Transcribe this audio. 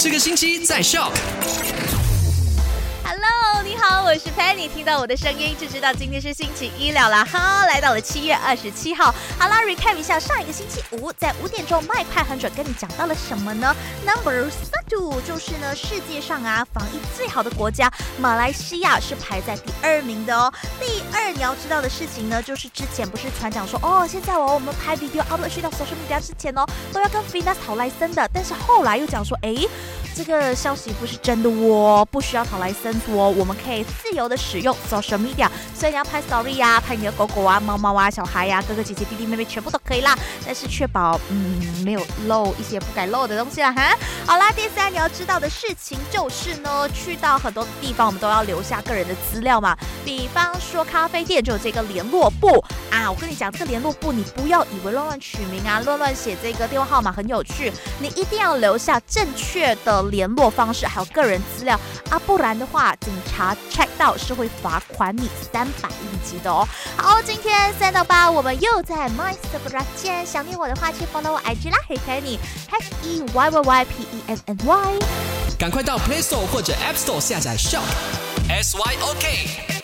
这个星期在 Shock。Hello，你好，我是你听到我的声音就知道今天是星期一了啦哈，来到了七月二十七号。好啦，recap 一下上一个星期五在五点钟麦派很准跟你讲到了什么呢？Number two 就是呢世界上啊防疫最好的国家马来西亚是排在第二名的哦。第二你要知道的事情呢，就是之前不是船长说哦，现在哦我们拍 video upload 到 social media 之前哦都要跟 Finas 讨来森的，但是后来又讲说哎。这个消息不是真的哦，不需要讨来生哦，我们可以自由的使用 social media，所以你要拍 sorry 呀，拍你的狗狗啊、猫猫啊、小孩呀、哥哥姐姐、弟弟妹妹，全部都可以啦。但是确保嗯没有漏一些不该漏的东西啦哈。好啦，第三你要知道的事情就是呢，去到很多地方我们都要留下个人的资料嘛，比方说咖啡店就有这个联络簿啊，我跟你讲这个联络簿你不要以为乱乱取名啊，乱乱写这个电话号码很有趣，你一定要留下正确的。联络方式还有个人资料啊，不然的话，警察 check 到是会罚款你三百应急的哦。好，今天三到八我们又在 My s u p r a 见，想念我的话去 follow 我 IG 啦，嘿 Penny H E Y Y Y P E N N Y，赶快到 Play Store 或者 App Store 下载 Shop S Y O K。